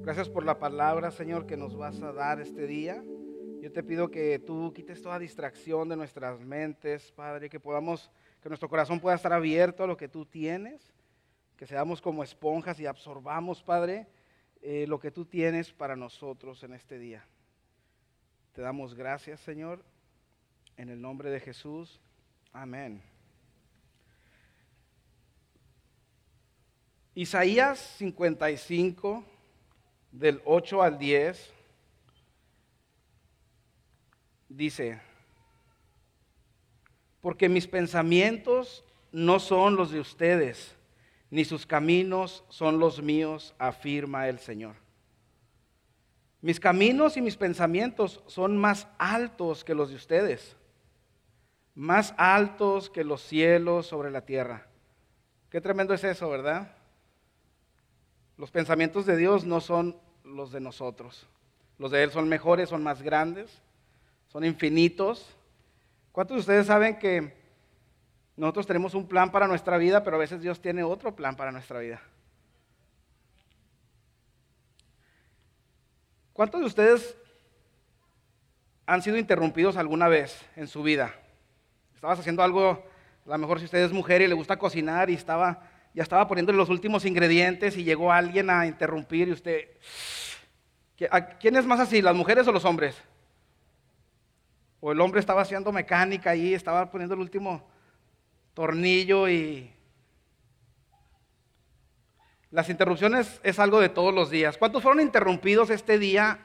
Gracias por la palabra, Señor, que nos vas a dar este día. Yo te pido que tú quites toda distracción de nuestras mentes, Padre, que podamos, que nuestro corazón pueda estar abierto a lo que tú tienes, que seamos como esponjas y absorbamos, Padre, eh, lo que tú tienes para nosotros en este día. Te damos gracias, Señor, en el nombre de Jesús. Amén. Isaías 55, del 8 al 10, dice, porque mis pensamientos no son los de ustedes, ni sus caminos son los míos, afirma el Señor. Mis caminos y mis pensamientos son más altos que los de ustedes, más altos que los cielos sobre la tierra. Qué tremendo es eso, ¿verdad? Los pensamientos de Dios no son los de nosotros. Los de Él son mejores, son más grandes, son infinitos. ¿Cuántos de ustedes saben que nosotros tenemos un plan para nuestra vida, pero a veces Dios tiene otro plan para nuestra vida? ¿Cuántos de ustedes han sido interrumpidos alguna vez en su vida? Estabas haciendo algo, a lo mejor si usted es mujer y le gusta cocinar y estaba ya estaba poniendo los últimos ingredientes y llegó alguien a interrumpir y usted... ¿Quién es más así, las mujeres o los hombres? O el hombre estaba haciendo mecánica ahí, estaba poniendo el último tornillo y... Las interrupciones es algo de todos los días. ¿Cuántos fueron interrumpidos este día,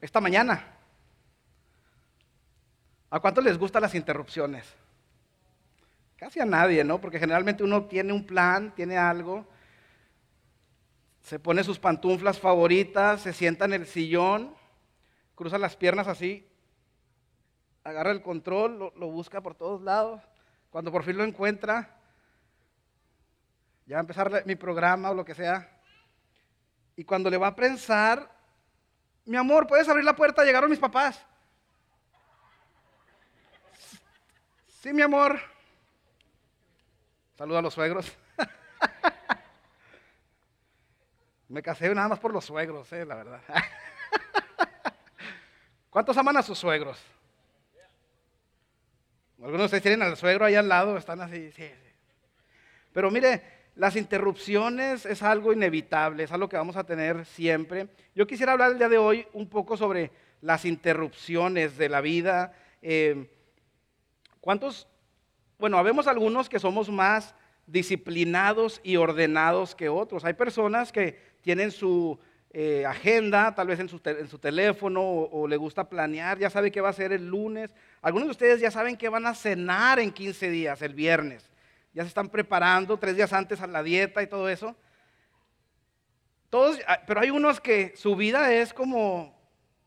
esta mañana? ¿A cuántos les gustan las interrupciones? Casi a nadie, ¿no? Porque generalmente uno tiene un plan, tiene algo, se pone sus pantuflas favoritas, se sienta en el sillón, cruza las piernas así, agarra el control, lo, busca por todos lados. Cuando por fin lo encuentra, ya va a empezar mi programa o lo que sea. Y cuando le va a prensar, mi amor, ¿puedes abrir la puerta? Llegaron mis papás. Sí, mi amor. Saluda a los suegros. Me casé nada más por los suegros, eh, la verdad. ¿Cuántos aman a sus suegros? Algunos de ustedes tienen al suegro ahí al lado, están así. Sí, sí. Pero mire, las interrupciones es algo inevitable, es algo que vamos a tener siempre. Yo quisiera hablar el día de hoy un poco sobre las interrupciones de la vida. Eh, ¿Cuántos bueno, habemos algunos que somos más disciplinados y ordenados que otros. Hay personas que tienen su eh, agenda, tal vez en su, teléfono, o, le gusta planear, ya sabe qué va a ser el lunes. Algunos de ustedes ya saben que van a cenar en 15 días, el viernes. Ya se están preparando tres días antes a la dieta y todo eso. Todos, ah, pero hay unos que su vida es como,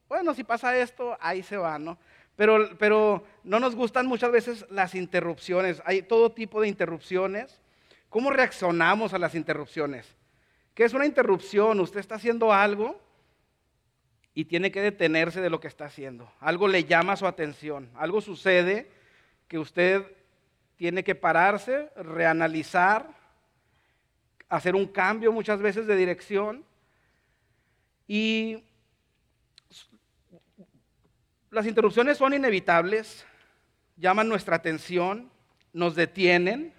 bueno, si pasa esto, ahí se va, ¿no? Pero, no nos gustan muchas veces las interrupciones. Hay todo tipo de interrupciones. ¿Cómo reaccionamos a las interrupciones? ¿Qué es una interrupción? Usted está haciendo algo y tiene que detenerse de lo que está haciendo. Algo le llama su atención. Algo sucede que usted tiene que pararse, reanalizar, hacer un cambio muchas veces de dirección. Y las interrupciones son inevitables, llaman nuestra atención, nos detienen,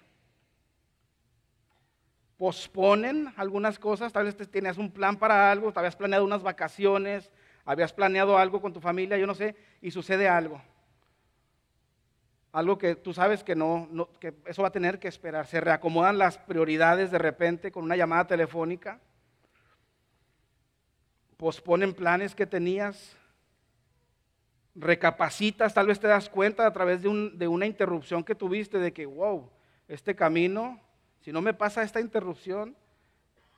posponen algunas cosas, tal vez tienes un plan para algo, te habías planeado unas vacaciones, habías planeado algo con tu familia, yo no sé, y sucede algo. Algo que tú sabes que no, que eso va a tener que esperar. Se reacomodan las prioridades de repente con una llamada telefónica. Posponen planes que tenías, recapacitas, tal vez te das cuenta a través de, una interrupción que tuviste de que, wow, este camino, si no me pasa esta interrupción,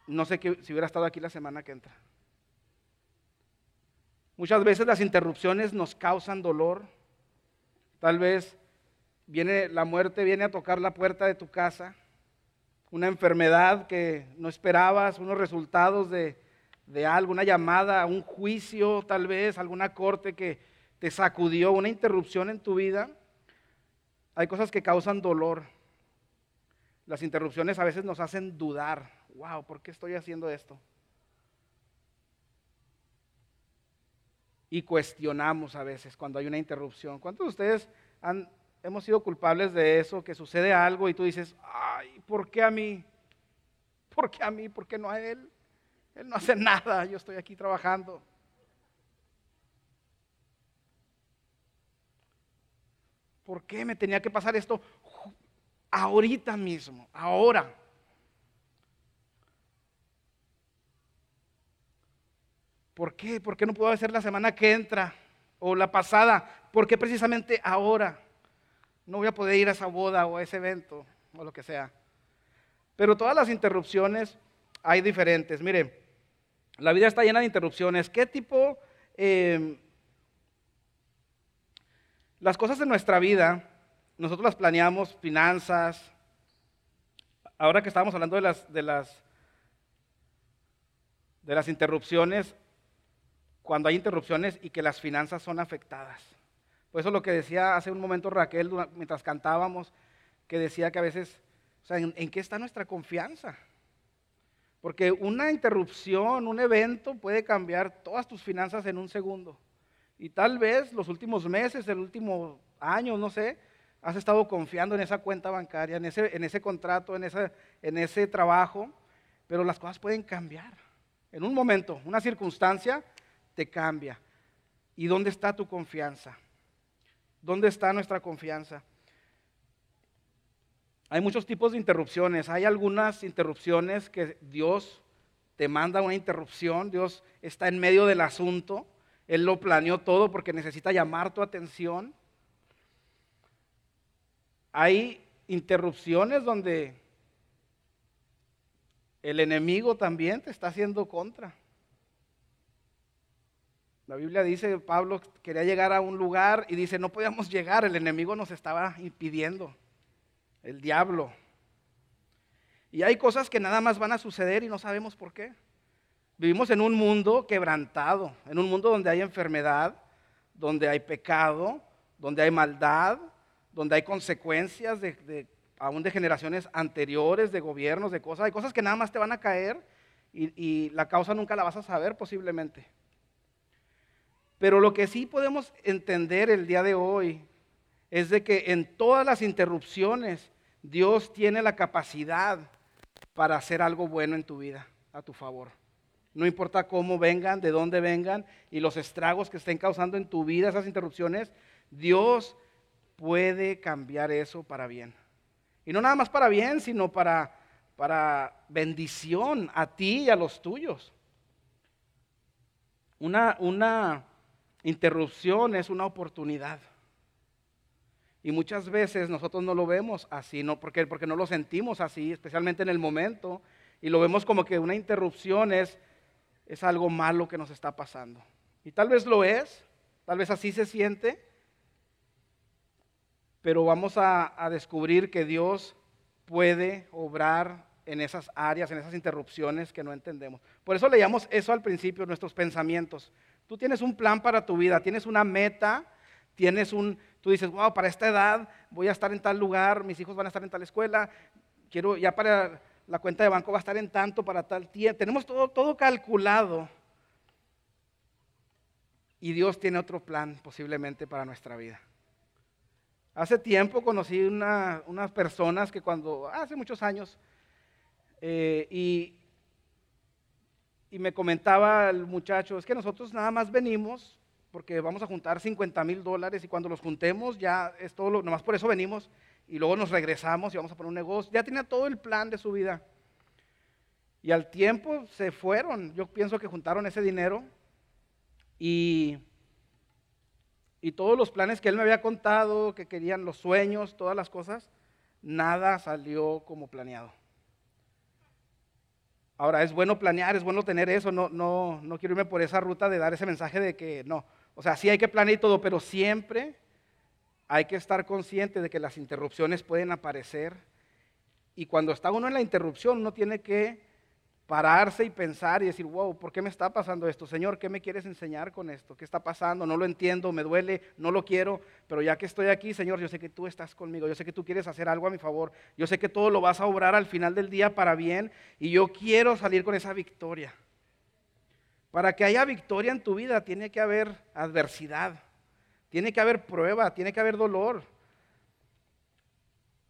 no sé si hubiera estado aquí la semana que entra. Muchas veces las interrupciones nos causan dolor. Tal vez viene la muerte, viene a tocar la puerta de tu casa, una enfermedad que no esperabas, unos resultados de, de algo, una llamada, un juicio tal vez, alguna corte que te sacudió, una interrupción en tu vida. Hay cosas que causan dolor. Las interrupciones a veces nos hacen dudar. Wow, ¿por qué estoy haciendo esto? Y cuestionamos a veces cuando hay una interrupción. ¿Cuántos de ustedes han, hemos sido culpables de eso? Que sucede algo y tú dices, ay, ¿por qué a mí? ¿Por qué a mí? ¿Por qué no a él? Él no hace nada, yo estoy aquí trabajando. ¿Por qué me tenía que pasar esto ahorita mismo, ahora? ¿Por qué? ¿Por qué no puedo hacer la semana que entra o la pasada? ¿Por qué precisamente ahora? No voy a poder ir a esa boda o a ese evento o lo que sea. Pero todas las interrupciones hay diferentes. Mire, la vida está llena de interrupciones. ¿Qué tipo... Eh, las cosas de nuestra vida, nosotros las planeamos, finanzas. Ahora que estábamos hablando de las, de las, de las interrupciones, cuando hay interrupciones y que las finanzas son afectadas. Por eso lo que decía hace un momento Raquel mientras cantábamos, que decía que a veces, o sea, ¿en, qué está nuestra confianza? Porque una interrupción, un evento puede cambiar todas tus finanzas en un segundo. Y tal vez los últimos meses, el último año, no sé, has estado confiando en esa cuenta bancaria, en ese, en ese contrato, en ese, en ese trabajo, pero las cosas pueden cambiar. En un momento, una circunstancia te cambia. ¿Y dónde está tu confianza? ¿Dónde está nuestra confianza? Hay muchos tipos de interrupciones. Hay algunas interrupciones que Dios te manda una interrupción, Dios está en medio del asunto, Él lo planeó todo porque necesita llamar tu atención. Hay interrupciones donde el enemigo también te está haciendo contra. La Biblia dice, Pablo quería llegar a un lugar y dice, no podíamos llegar, el enemigo nos estaba impidiendo, el diablo. Y hay cosas que nada más van a suceder y no sabemos por qué. Vivimos en un mundo quebrantado, en un mundo donde hay enfermedad, donde hay pecado, donde hay maldad, donde hay consecuencias aún de generaciones anteriores, de gobiernos, de cosas. Hay cosas que nada más te van a caer y la causa nunca la vas a saber posiblemente. Pero lo que sí podemos entender el día de hoy es de que en todas las interrupciones Dios tiene la capacidad para hacer algo bueno en tu vida, a tu favor. No importa cómo vengan, de dónde vengan y los estragos que estén causando en tu vida esas interrupciones, Dios puede cambiar eso para bien. Y no nada más para bien, sino para, para bendición a ti y a los tuyos. Una, una, Interrupción es una oportunidad. Y muchas veces nosotros no lo vemos así, no porque, porque no lo sentimos así, especialmente en el momento, y lo vemos como que una interrupción es, es algo malo que nos está pasando. Y tal vez lo es, tal vez así se siente, pero vamos a, descubrir que Dios puede obrar en esas áreas, en esas interrupciones que no entendemos. Por eso leíamos eso al principio, nuestros pensamientos. Tú tienes un plan para tu vida, tienes una meta, tienes un, tú dices, wow, para esta edad voy a estar en tal lugar, mis hijos van a estar en tal escuela, quiero, ya para la cuenta de banco va a estar en tanto para tal tiempo. Tenemos todo, todo calculado. Y Dios tiene otro plan posiblemente para nuestra vida. Hace tiempo conocí unas personas que cuando, hace muchos años, eh, y y me comentaba el muchacho, es que nosotros nada más venimos porque vamos a juntar 50 mil dólares y cuando los juntemos ya es todo, lo, nomás por eso venimos y luego nos regresamos y vamos a poner un negocio. Ya tenía todo el plan de su vida. Y al tiempo se fueron, yo pienso que juntaron ese dinero y, y todos los planes que él me había contado, que querían los sueños, todas las cosas, nada salió como planeado. Ahora, es bueno planear, es bueno tener eso, no, no, no quiero irme por esa ruta de dar ese mensaje de que no. O sea, sí hay que planear y todo, pero siempre hay que estar consciente de que las interrupciones pueden aparecer. Y cuando está uno en la interrupción, uno tiene que pararse y pensar y decir, wow, ¿por qué me está pasando esto? Señor, ¿qué me quieres enseñar con esto? ¿Qué está pasando? No lo entiendo, me duele, no lo quiero, pero ya que estoy aquí, Señor, yo sé que tú estás conmigo, yo sé que tú quieres hacer algo a mi favor, yo sé que todo lo vas a obrar al final del día para bien y yo quiero salir con esa victoria. Para que haya victoria en tu vida tiene que haber adversidad, tiene que haber prueba, tiene que haber dolor.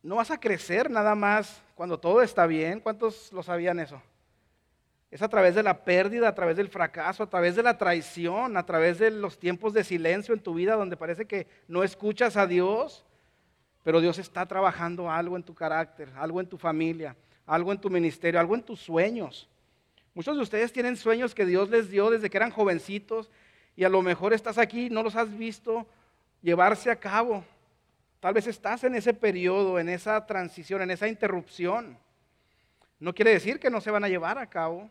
No vas a crecer nada más cuando todo está bien. ¿Cuántos lo sabían eso? Es a través de la pérdida, a través del fracaso, a través de la traición, a través de los tiempos de silencio en tu vida donde parece que no escuchas a Dios, pero Dios está trabajando algo en tu carácter, algo en tu familia, algo en tu ministerio, algo en tus sueños. Muchos de ustedes tienen sueños que Dios les dio desde que eran jovencitos y a lo mejor estás aquí, no los has visto llevarse a cabo. Tal vez estás en ese periodo, en esa transición, en esa interrupción. No quiere decir que no se van a llevar a cabo,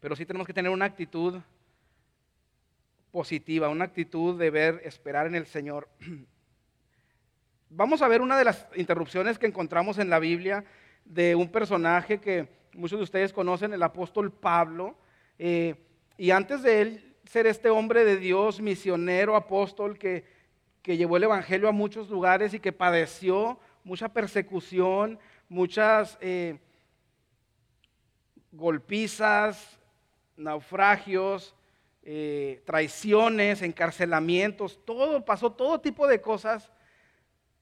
pero sí tenemos que tener una actitud positiva, una actitud de ver, esperar en el Señor. Vamos a ver una de las interrupciones que encontramos en la Biblia de un personaje que muchos de ustedes conocen, el apóstol Pablo. Eh, y antes de él ser este hombre de Dios, misionero, apóstol, que, que llevó el Evangelio a muchos lugares y que padeció mucha persecución, muchas eh, golpizas, naufragios, eh, traiciones, encarcelamientos, todo pasó, todo tipo de cosas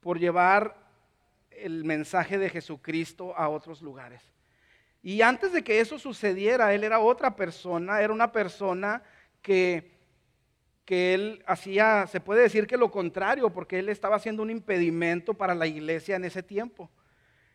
por llevar el mensaje de Jesucristo a otros lugares. Y antes de que eso sucediera, él era otra persona, era una persona que, que él hacía, se puede decir que lo contrario, porque él estaba haciendo un impedimento para la iglesia en ese tiempo.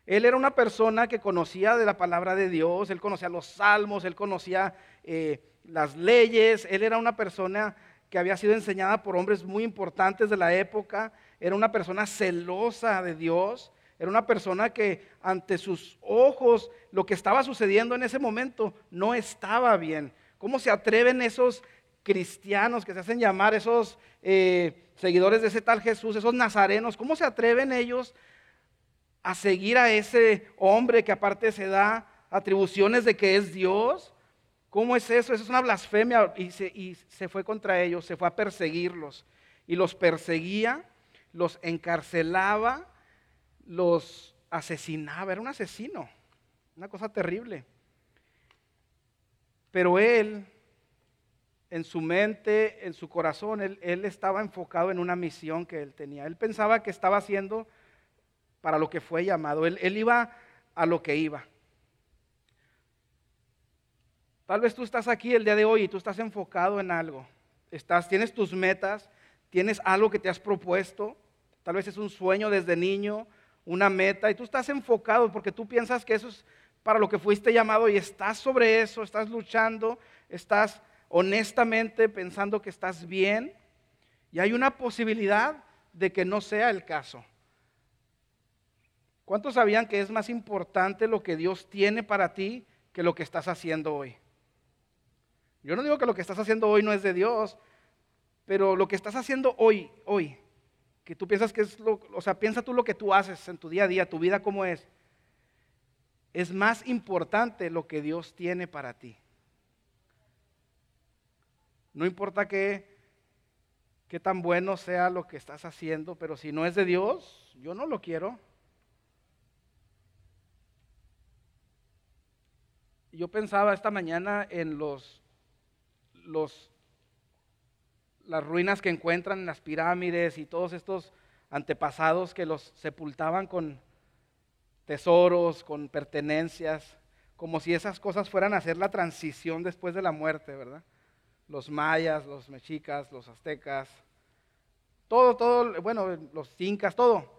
Él era una persona que conocía de la palabra de Dios, él conocía los salmos, él conocía eh, las leyes, él era una persona que había sido enseñada por hombres muy importantes de la época, era una persona celosa de Dios, era una persona que ante sus ojos lo que estaba sucediendo en ese momento no estaba bien. ¿Cómo se atreven esos cristianos que se hacen llamar, esos eh, seguidores de ese tal Jesús, esos nazarenos, cómo se atreven ellos a seguir a ese hombre que aparte se da atribuciones de que es Dios. ¿Cómo es eso? Eso es una blasfemia y se, fue contra ellos, se fue a perseguirlos y los perseguía, los encarcelaba, los asesinaba, era un asesino, una cosa terrible. Pero él, en su mente, en su corazón, él, estaba enfocado en una misión que él tenía. Él pensaba que estaba haciendo para lo que fue llamado. Él, iba a lo que iba. Tal vez tú estás aquí el día de hoy y tú estás enfocado en algo. Tienes tus metas, tienes algo que te has propuesto. Tal vez es un sueño desde niño, una meta, y tú estás enfocado porque tú piensas que eso es para lo que fuiste llamado y estás sobre eso, estás luchando, estás honestamente pensando que estás bien. Y hay una posibilidad de que no sea el caso. ¿Cuántos sabían que es más importante lo que Dios tiene para ti que lo que estás haciendo hoy? Yo no digo que lo que estás haciendo hoy no es de Dios, pero lo que estás haciendo hoy, hoy, que tú piensas que es lo, o sea, piensa tú lo que tú haces en tu día a día, tu vida cómo es, es más importante lo que Dios tiene para ti. No importa qué, qué tan bueno sea lo que estás haciendo, pero si no es de Dios, yo no lo quiero. yo pensaba esta mañana en los, los, las ruinas que encuentran en las pirámides y todos estos antepasados que los sepultaban con tesoros, con pertenencias, como si esas cosas fueran a hacer la transición después de la muerte, ¿verdad? Los mayas, los mexicas, los aztecas, todo, todo, bueno, los incas, todo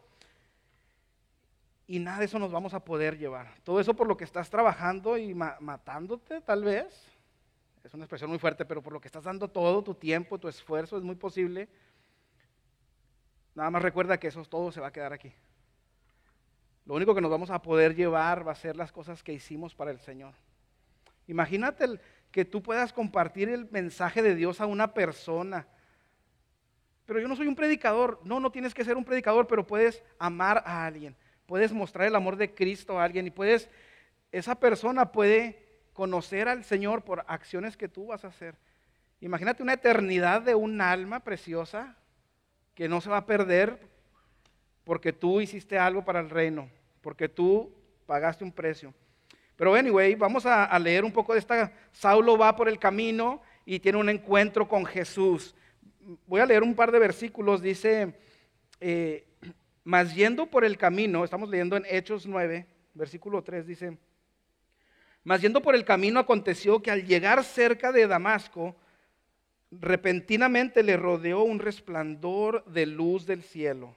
y nada de eso nos vamos a poder llevar. Todo eso por lo que estás trabajando y matándote, tal vez. Es una expresión muy fuerte, pero por lo que estás dando todo, tu tiempo, tu esfuerzo, es muy posible. Nada más recuerda que eso todo se va a quedar aquí. Lo único que nos vamos a poder llevar va a ser las cosas que hicimos para el Señor. Imagínate que tú puedas compartir el mensaje de Dios a una persona. Pero yo no soy un predicador. No, no tienes que ser un predicador, pero puedes amar a alguien. Puedes mostrar el amor de Cristo a alguien y puedes, esa persona puede conocer al Señor por acciones que tú vas a hacer. Imagínate una eternidad de un alma preciosa que no se va a perder porque tú hiciste algo para el reino, porque tú pagaste un precio. Pero anyway, vamos a, leer un poco de esta. Saulo va por el camino y tiene un encuentro con Jesús. Voy a leer un par de versículos. Dice, eh, mas yendo por el camino, estamos leyendo en Hechos 9, versículo 3, dice, mas yendo por el camino aconteció que al llegar cerca de Damasco, repentinamente le rodeó un resplandor de luz del cielo.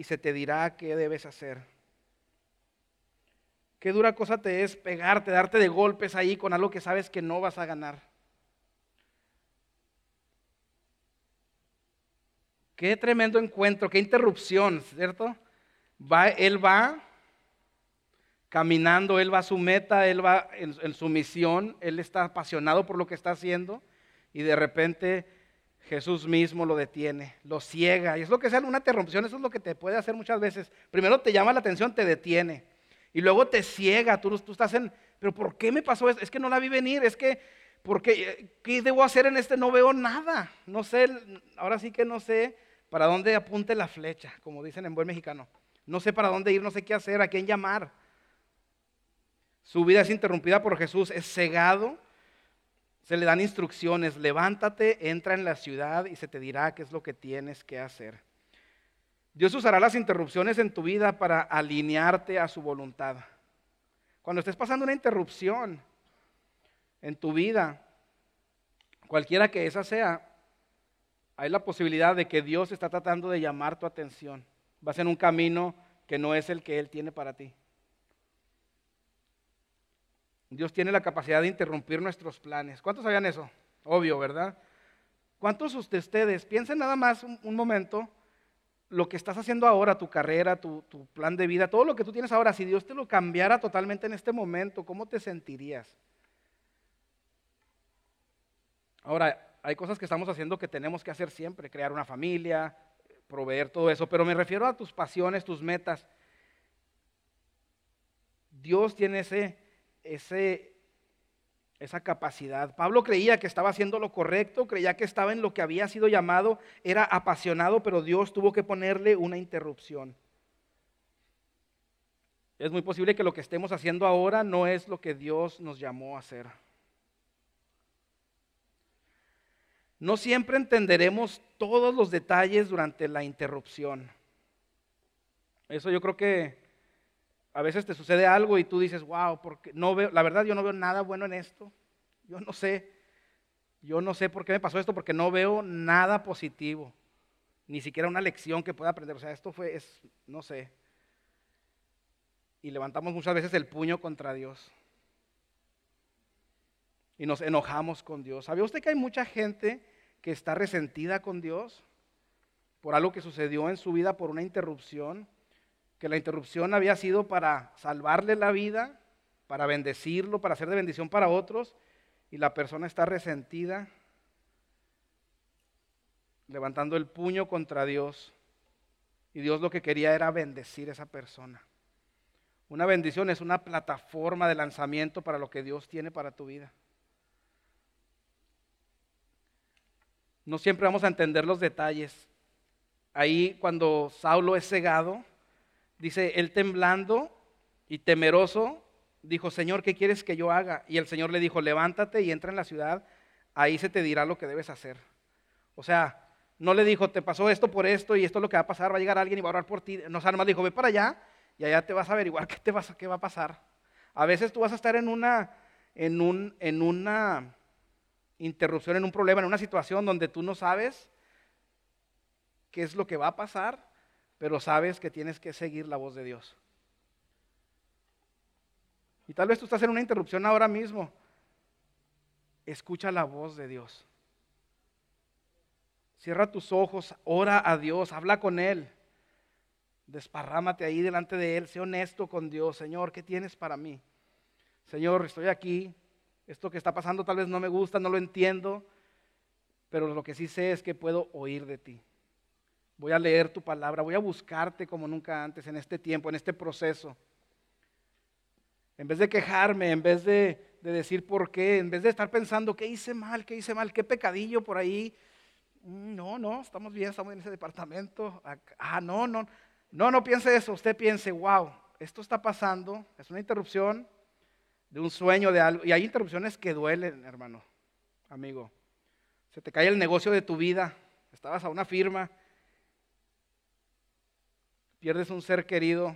y se te dirá qué debes hacer. Qué dura cosa te es pegarte, darte de golpes ahí con algo que sabes que no vas a ganar. Qué tremendo encuentro, qué interrupción, ¿cierto? Va, él va caminando, él va a su meta, él va en su misión, él está apasionado por lo que está haciendo y de repente Jesús mismo lo detiene, lo ciega. Y es lo que sea una interrupción, eso es lo que te puede hacer muchas veces. Primero te llama la atención, te detiene. Y luego te ciega, tú, tú estás en, pero ¿por qué me pasó eso? Es que no la vi venir, es que, ¿por qué, ¿qué debo hacer en este? No veo nada. No sé, ahora sí que no sé para dónde apunte la flecha, como dicen en buen mexicano. No sé para dónde ir, no sé qué hacer, a quién llamar. Su vida es interrumpida por Jesús, es cegado se le dan instrucciones, levántate, entra en la ciudad y se te dirá qué es lo que tienes que hacer. Dios usará las interrupciones en tu vida para alinearte a su voluntad. Cuando estés pasando una interrupción en tu vida, cualquiera que esa sea, hay la posibilidad de que Dios está tratando de llamar tu atención. Vas en un camino que no es el que Él tiene para ti. Dios tiene la capacidad de interrumpir nuestros planes. ¿Cuántos sabían eso? Obvio, ¿verdad? ¿Cuántos de ustedes piensen nada más un, momento lo que estás haciendo ahora, tu carrera, tu, tu, plan de vida, todo lo que tú tienes ahora, si Dios te lo cambiara totalmente en este momento, ¿cómo te sentirías? Ahora, hay cosas que estamos haciendo que tenemos que hacer siempre, crear una familia, proveer todo eso, pero me refiero a tus pasiones, tus metas. Dios tiene ese esa capacidad. Pablo creía que estaba haciendo lo correcto, creía que estaba en lo que había sido llamado, era apasionado, pero Dios tuvo que ponerle una interrupción. Es muy posible que lo que estemos haciendo ahora no es lo que Dios nos llamó a hacer. No siempre entenderemos todos los detalles durante la interrupción. Eso yo creo que a veces te sucede algo y tú dices, wow, porque no veo, la verdad yo no veo nada bueno en esto. Yo no sé, yo no sé por qué me pasó esto, porque no veo nada positivo, ni siquiera una lección que pueda aprender. O sea, esto fue, es, no sé. Y levantamos muchas veces el puño contra Dios. Y nos enojamos con Dios. ¿Sabía usted que hay mucha gente que está resentida con Dios por algo que sucedió en su vida, por una interrupción? Que la interrupción había sido para salvarle la vida, para bendecirlo, para ser de bendición para otros, y la persona está resentida, levantando el puño contra Dios, y Dios lo que quería era bendecir a esa persona. Una bendición es una plataforma de lanzamiento para lo que Dios tiene para tu vida. No siempre vamos a entender los detalles. Ahí cuando Saulo es cegado, Dice, él temblando y temeroso, dijo, Señor, ¿qué quieres que yo haga? Y el Señor le dijo, levántate y entra en la ciudad, ahí se te dirá lo que debes hacer. O sea, no le dijo, te pasó esto por esto y esto es lo que va a pasar, va a llegar alguien y va a orar por ti. No, más dijo, ve para allá y allá te vas a averiguar qué, te vas, qué va a pasar. A veces tú vas a estar en una, en, un, en una interrupción, en un problema, en una situación donde tú no sabes qué es lo que va a pasar, pero sabes que tienes que seguir la voz de Dios. Y tal vez tú estás en una interrupción ahora mismo. Escucha la voz de Dios. Cierra tus ojos, ora a Dios, habla con Él. Desparrámate ahí delante de Él, sé honesto con Dios. Señor, ¿qué tienes para mí? Señor, estoy aquí. Esto que está pasando tal vez no me gusta, no lo entiendo, pero lo que sí sé es que puedo oír de ti. Voy a leer tu palabra, voy a buscarte como nunca antes en este tiempo, en este proceso. En vez de quejarme, en vez de, decir por qué, en vez de estar pensando qué hice mal, qué hice mal, qué pecadillo por ahí. Mm, no, no, estamos bien, estamos en ese departamento. Ah, no, no. No, no piense eso. Usted piense, wow, esto está pasando, es una interrupción de un sueño de algo. Y hay interrupciones que duelen, hermano, amigo. Se te cae el negocio de tu vida. Estabas a una firma. Pierdes un ser querido.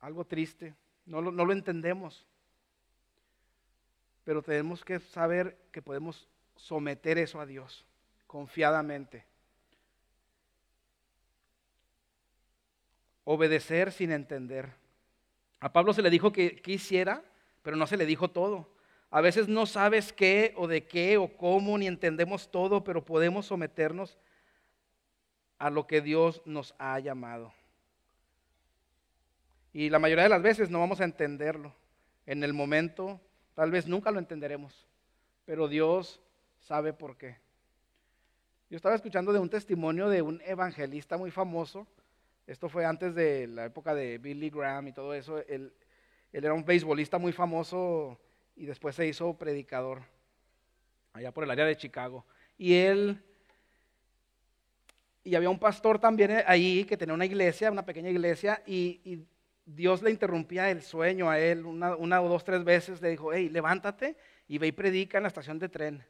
Algo triste. No lo, entendemos. Pero tenemos que saber que podemos someter eso a Dios confiadamente. Obedecer sin entender. A Pablo se le dijo que, hiciera, pero no se le dijo todo. A veces no sabes qué o de qué o cómo, ni entendemos todo, pero podemos someternos a lo que Dios nos ha llamado. Y la mayoría de las veces no vamos a entenderlo. En el momento, tal vez nunca lo entenderemos, pero Dios sabe por qué. Yo estaba escuchando de un testimonio de un evangelista muy famoso esto fue antes de la época de Billy Graham y todo eso. Él, era un beisbolista muy famoso y después se hizo predicador allá por el área de Chicago. Y él, y había un pastor también ahí que tenía una iglesia, una pequeña iglesia, y, Dios le interrumpía el sueño a él una, una, o dos, tres veces. Le dijo, hey, levántate y ve y predica en la estación de tren.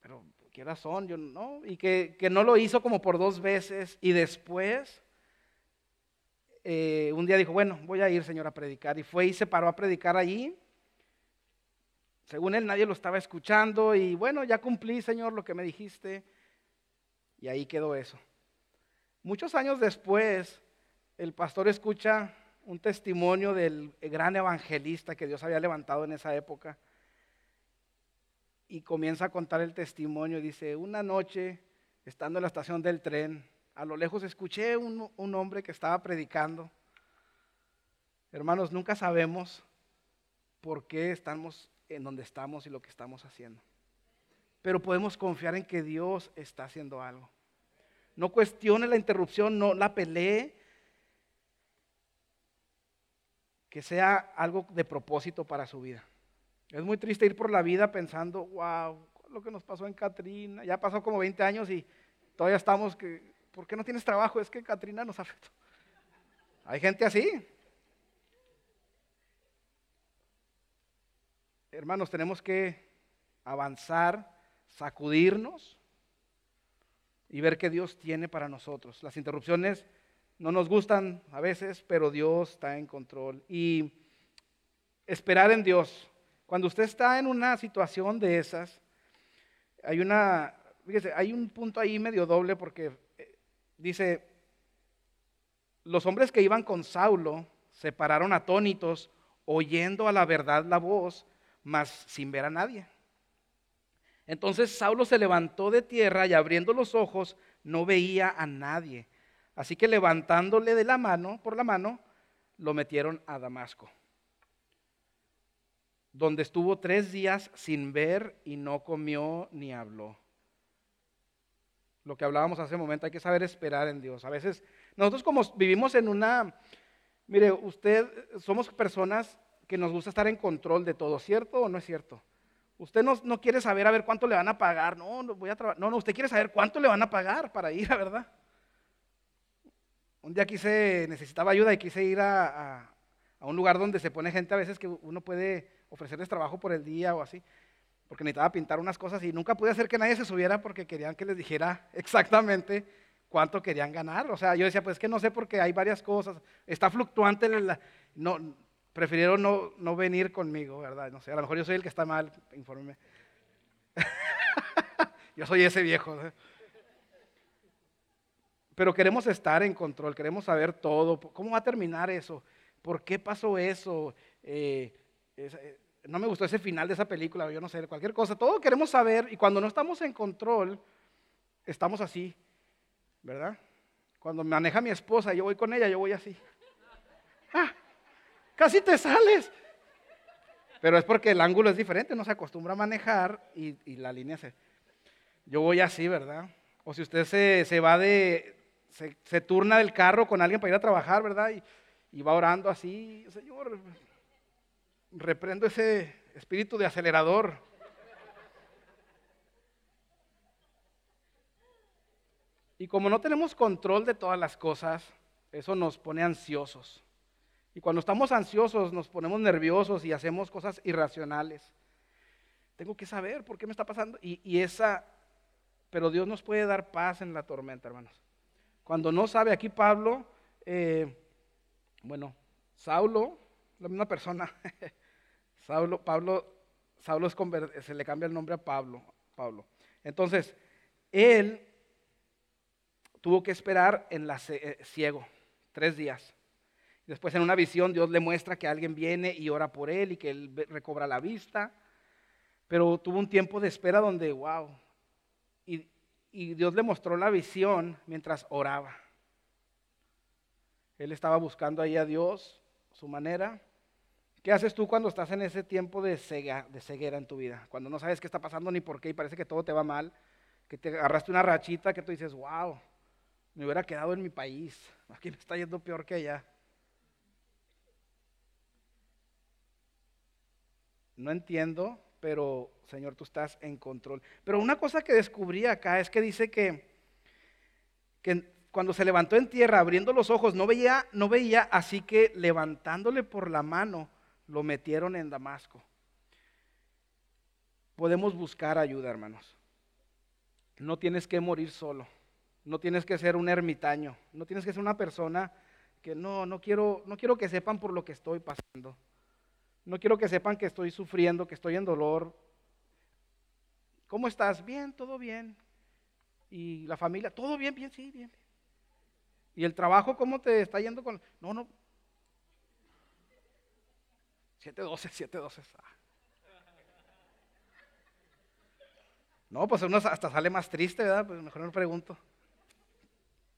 Pero ¿qué razón? Yo no. Y que, no lo hizo como por dos veces. Y después, eh, un día dijo, bueno, voy a ir, Señor, a predicar. Y fue y se paró a predicar allí. Según él, nadie lo estaba escuchando. Y bueno, ya cumplí, Señor, lo que me dijiste. Y ahí quedó eso. Muchos años después, el pastor escucha un testimonio del gran evangelista que Dios había levantado en esa época y comienza a contar el testimonio. Dice, una noche, estando en la estación del tren, a lo lejos escuché un, hombre que estaba predicando. Hermanos, nunca sabemos por qué estamos en donde estamos y lo que estamos haciendo. Pero podemos confiar en que Dios está haciendo algo. No cuestione la interrupción, no la pelee. Que sea algo de propósito para su vida. Es muy triste ir por la vida pensando, wow, lo que nos pasó en Katrina. Ya pasó como 20 años y todavía estamos ¿por qué no tienes trabajo? Es que Katrina nos afectó. Hay gente así. Hermanos, tenemos que avanzar, sacudirnos y ver qué Dios tiene para nosotros. Las interrupciones no nos gustan a veces, pero Dios está en control. Y esperar en Dios. Cuando usted está en una situación de esas, hay una, fíjese, hay un punto ahí medio doble porque eh, dice, los hombres que iban con Saulo se pararon atónitos, oyendo a la verdad la voz, mas sin ver a nadie. Entonces Saulo se levantó de tierra y abriendo los ojos no veía a nadie. Así que levantándole de la mano, por la mano, lo metieron a Damasco donde estuvo tres días sin ver y no comió ni habló. Lo que hablábamos hace un momento, hay que saber esperar en Dios. A veces nosotros como vivimos en una, mire, usted, somos personas que nos gusta estar en control de todo, ¿cierto o no es cierto? Usted no, no quiere saber a ver cuánto le van a pagar, no, no voy a trabajar, no, no, usted quiere saber cuánto le van a pagar para ir, ¿verdad? Un día quise, necesitaba ayuda y quise ir a, a un lugar donde se pone gente a veces que uno puede ofrecerles trabajo por el día o así, porque necesitaba pintar unas cosas y nunca pude hacer que nadie se subiera porque querían que les dijera exactamente cuánto querían ganar. O sea, yo decía, pues que no sé porque hay varias cosas. Está fluctuante. no, prefirieron no, no, venir conmigo, ¿verdad? No sé, a lo mejor yo soy el que está mal, infórmeme. yo soy ese viejo. Pero queremos estar en control, queremos saber todo. ¿Cómo va a terminar eso? ¿Por qué pasó eso? Eh, eh, no me gustó ese final de esa película, yo no sé, cualquier cosa. Todo queremos saber y cuando no estamos en control, estamos así, ¿verdad? Cuando maneja mi esposa, yo voy con ella, yo voy así. Ah, casi te sales. Pero es porque el ángulo es diferente, no se acostumbra a manejar y, la línea se... Yo voy así, ¿verdad? O si usted se, va de... Se, turna del carro con alguien para ir a trabajar, ¿verdad? Y, y va orando así, Señor, reprendo ese espíritu de acelerador. Y como no tenemos control de todas las cosas, eso nos pone ansiosos. Cuando estamos ansiosos nos ponemos nerviosos y hacemos cosas irracionales. Tengo que saber por qué me está pasando. Y, esa, pero Dios nos puede dar paz en la tormenta, hermanos. Cuando no sabe, aquí Pablo, eh, bueno, Saulo, la misma persona, Saulo, Pablo, Saulo es se le cambia el nombre a Pablo, Pablo. Entonces, él tuvo que esperar en la eh, ciego tres días. Después en una visión Dios le muestra que alguien viene y ora por él y que él recobra la vista. Pero tuvo un tiempo de espera donde, wow. Y, Dios le mostró la visión mientras oraba. Él estaba buscando ahí a Dios, su manera. ¿Qué haces tú cuando estás en ese tiempo de, de ceguera en tu vida? Cuando no sabes qué está pasando ni por qué y parece que todo te va mal, que te agarraste una rachita que tú dices, wow, me hubiera quedado en mi país, aquí me está yendo peor que allá. No entiendo, pero Señor, tú estás en control. Pero una cosa que descubrí acá es que dice que, que cuando se levantó en tierra, abriendo los ojos, no veía, no veía, así que levantándole por la mano, lo metieron en Damasco. Podemos buscar ayuda, hermanos. No tienes que morir solo. No tienes que ser un ermitaño. No tienes que ser una persona que no, no quiero, no quiero que sepan por lo que estoy pasando. No quiero que sepan que estoy sufriendo, que estoy en dolor. ¿Cómo estás? Bien, todo bien. ¿Y la familia? ¿Todo bien? Bien, sí, bien. ¿Y el trabajo cómo te está yendo con.? No, no, 712, 712. Ah. No, pues uno hasta sale más triste, ¿verdad? Pues mejor no pregunto.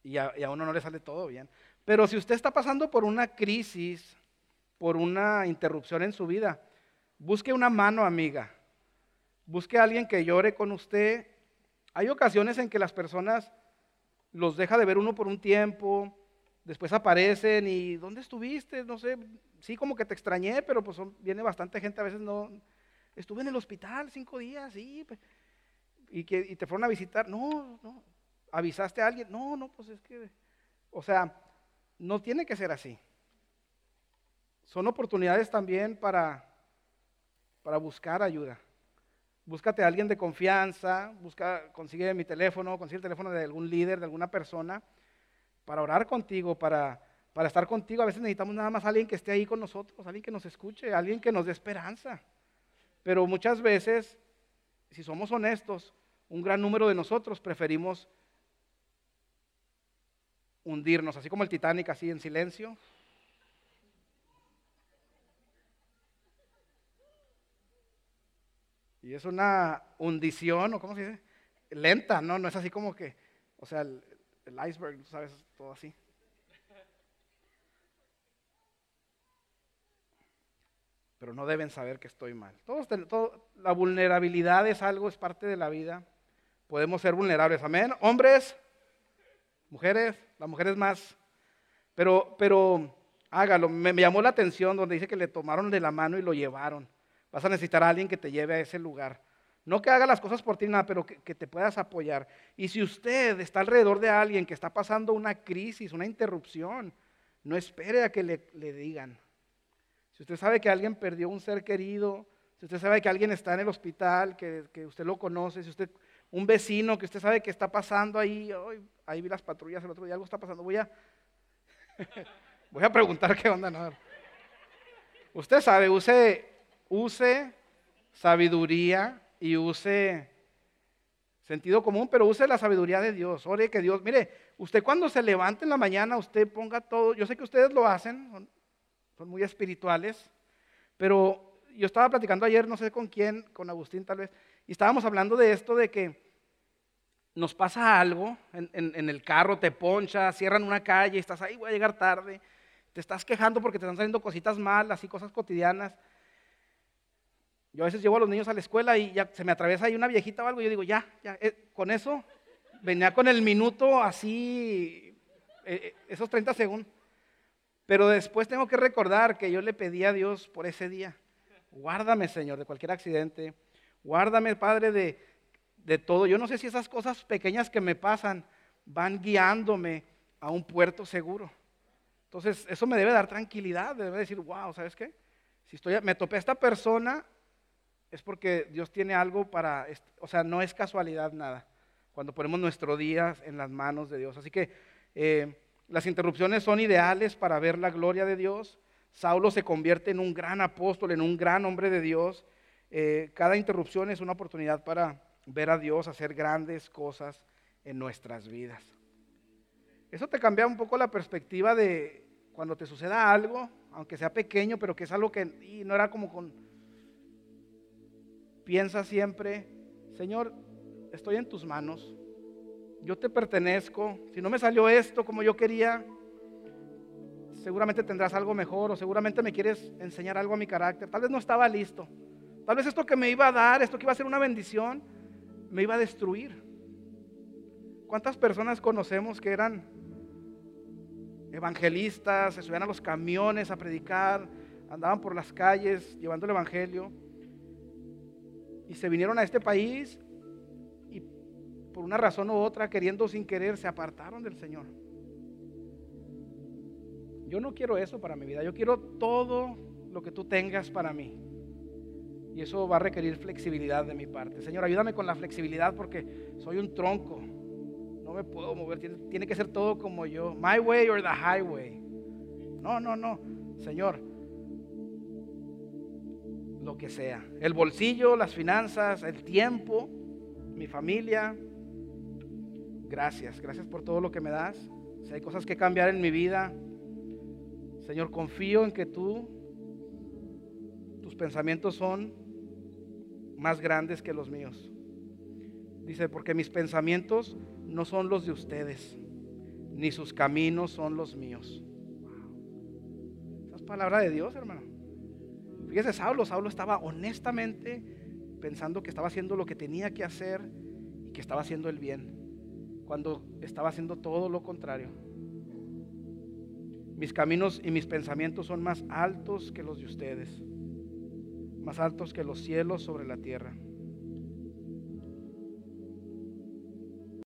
Y a, y a, uno no le sale todo bien. Pero si usted está pasando por una crisis, por una interrupción en su vida, busque una mano amiga. Busque a alguien que llore con usted. Hay ocasiones en que las personas los deja de ver uno por un tiempo, después aparecen y ¿dónde estuviste? No sé, sí como que te extrañé, pero pues viene bastante gente, a veces no, estuve en el hospital cinco días, sí, y, que, y te fueron a visitar, no, no, avisaste a alguien, no, no, pues es que, o sea, no tiene que ser así. Son oportunidades también para, para buscar ayuda. Búscate a alguien de confianza, busca, consigue mi teléfono, consigue el teléfono de algún líder, de alguna persona, para orar contigo, para, para estar contigo. A veces necesitamos nada más alguien que esté ahí con nosotros, alguien que nos escuche, alguien que nos dé esperanza. Pero muchas veces, si somos honestos, un gran número de nosotros preferimos hundirnos, así como el Titanic, así en silencio. Es una hundición, o cómo se dice, lenta, ¿no? No es así como que, o sea, el iceberg, ¿sabes? Todo así. Pero no deben saber que estoy mal. Todo, la vulnerabilidad es algo, es parte de la vida. Podemos ser vulnerables. Amén. Hombres, mujeres, las mujeres más. Pero, pero hágalo. Me llamó la atención donde dice que le tomaron de la mano y lo llevaron. Vas a necesitar a alguien que te lleve a ese lugar. No que haga las cosas por ti, nada, pero que, te puedas apoyar. Y si usted está alrededor de alguien que está pasando una crisis, una interrupción, no espere a que le, digan. Si usted sabe que alguien perdió un ser querido, si usted sabe que alguien está en el hospital, que, que usted lo conoce, si usted un vecino que usted sabe que está pasando ahí, ahí vi las patrullas el otro día, algo está pasando, voy a, voy a preguntar qué onda. No. Usted sabe, use, use sabiduría y use sentido común, pero use la sabiduría de Dios. Ore que Dios, mire, usted cuando se levante en la mañana, usted ponga todo, yo sé que ustedes lo hacen, son, muy espirituales, pero yo estaba platicando ayer, no sé con quién, con Agustín tal vez, y estábamos hablando de esto de que nos pasa algo en, el carro, te poncha, cierran una calle, estás ahí, voy a llegar tarde, te estás quejando porque te están saliendo cositas malas y cosas cotidianas. Yo a veces llevo a los niños a la escuela y ya se me atraviesa ahí una viejita o algo, y yo digo, ya, ya, eh, con eso venía con el minuto así, eh, eh, esos 30 segundos. Pero después tengo que recordar que yo le pedí a Dios por ese día, guárdame Señor de cualquier accidente, guárdame Padre de, de todo. Yo no sé si esas cosas pequeñas que me pasan van guiándome a un puerto seguro. Entonces, eso me debe dar tranquilidad, debe decir, wow, ¿sabes qué? Si estoy, me topé a esta persona, es porque Dios tiene algo para, o sea, no es casualidad nada, cuando ponemos nuestro día en las manos de Dios. Así que eh, las interrupciones son ideales para ver la gloria de Dios. Saulo se convierte en un gran apóstol, en un gran hombre de Dios. Eh, cada interrupción es una oportunidad para ver a Dios hacer grandes cosas en nuestras vidas. Eso te cambia un poco la perspectiva de cuando te suceda algo, aunque sea pequeño, pero que es algo que y no era como con... Piensa siempre, Señor, estoy en tus manos, yo te pertenezco, si no me salió esto como yo quería, seguramente tendrás algo mejor o seguramente me quieres enseñar algo a mi carácter, tal vez no estaba listo, tal vez esto que me iba a dar, esto que iba a ser una bendición, me iba a destruir. ¿Cuántas personas conocemos que eran evangelistas, se subían a los camiones a predicar, andaban por las calles llevando el evangelio y se vinieron a este país y por una razón u otra, queriendo sin querer, se apartaron del Señor? Yo no quiero eso para mi vida, yo quiero todo lo que tú tengas para mí. Y eso va a requerir flexibilidad de mi parte. Señor, ayúdame con la flexibilidad porque soy un tronco. No me puedo mover. Tiene, que ser todo como yo. My way or the highway. No, no, no. Señor, lo que sea. El bolsillo, las finanzas, el tiempo, mi familia. Gracias, gracias por todo lo que me das. Si hay cosas que cambiar en mi vida, Señor, confío en que tú, tus pensamientos son más grandes que los míos. Dice, porque mis pensamientos no son los de ustedes, ni sus caminos son los míos. Esa es palabra de Dios, hermano. Fíjese, Saulo, Saulo estaba honestamente pensando que estaba haciendo lo que tenía que hacer y que estaba haciendo el bien, cuando estaba haciendo todo lo contrario. Mis caminos y mis pensamientos son más altos que los de ustedes más altos que los cielos sobre la tierra.